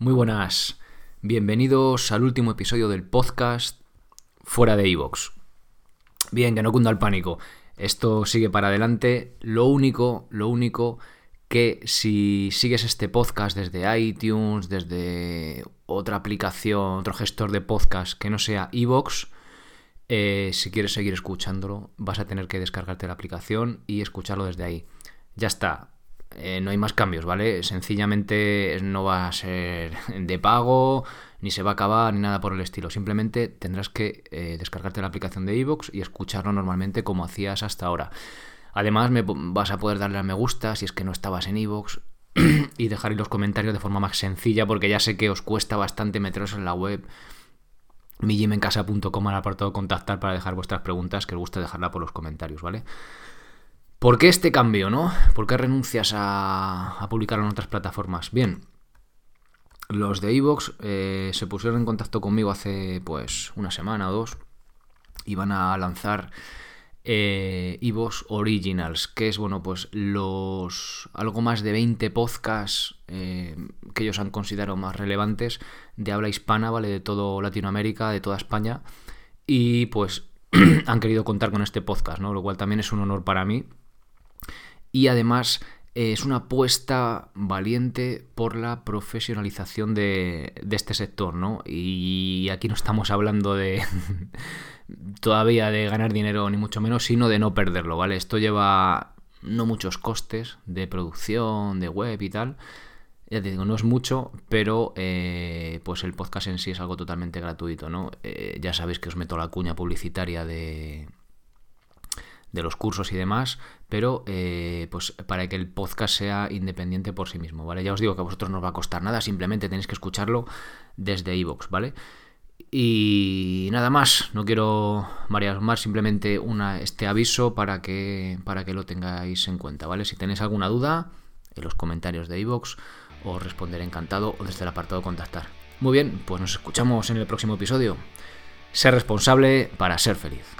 Muy buenas, bienvenidos al último episodio del podcast fuera de Evox. Bien, que no cunda el pánico, esto sigue para adelante. Lo único, lo único que si sigues este podcast desde iTunes, desde otra aplicación, otro gestor de podcast que no sea Evox, eh, si quieres seguir escuchándolo, vas a tener que descargarte la aplicación y escucharlo desde ahí. Ya está, eh, no hay más cambios, ¿vale? Sencillamente no va a ser de pago, ni se va a acabar, ni nada por el estilo. Simplemente tendrás que eh, descargarte la aplicación de iVoox y escucharlo normalmente como hacías hasta ahora. Además, me vas a poder darle a me gusta si es que no estabas en iVoox y dejar los comentarios de forma más sencilla, porque ya sé que os cuesta bastante meteros en la web mijimencasa.com al apartado contactar para dejar vuestras preguntas, que os gusta dejarla por los comentarios, ¿vale? ¿Por qué este cambio, no? ¿Por qué renuncias a, publicar en otras plataformas? Bien, los de Evox eh, se pusieron en contacto conmigo hace pues una semana o dos y van a lanzar eh, Evox Originals, que es bueno pues los algo más de 20 podcasts eh, que ellos han considerado más relevantes de habla hispana, ¿vale? De todo Latinoamérica, de toda España. Y pues han querido contar con este podcast, ¿no? Lo cual también es un honor para mí. Y además eh, es una apuesta valiente por la profesionalización de, este sector, ¿no? Y aquí no estamos hablando de todavía de ganar dinero, ni mucho menos, sino de no perderlo, ¿vale? Esto lleva no muchos costes de producción, de web y tal. Ya te digo, no es mucho, pero eh, pues el podcast en sí es algo totalmente gratuito, ¿no? Eh, ya sabéis que os meto la cuña publicitaria de, de los cursos y demás, pero eh, pues para que el podcast sea independiente por sí mismo, ¿vale? Ya os digo que a vosotros no os va a costar nada, simplemente tenéis que escucharlo desde iVoox, ¿vale? Y nada más, no quiero marearos más, simplemente una, este aviso para que, para que lo tengáis en cuenta, ¿vale? Si tenéis alguna duda, en los comentarios de iVoox os responderé encantado o desde el apartado contactar. Muy bien, pues nos escuchamos en el próximo episodio. Ser responsable para ser feliz.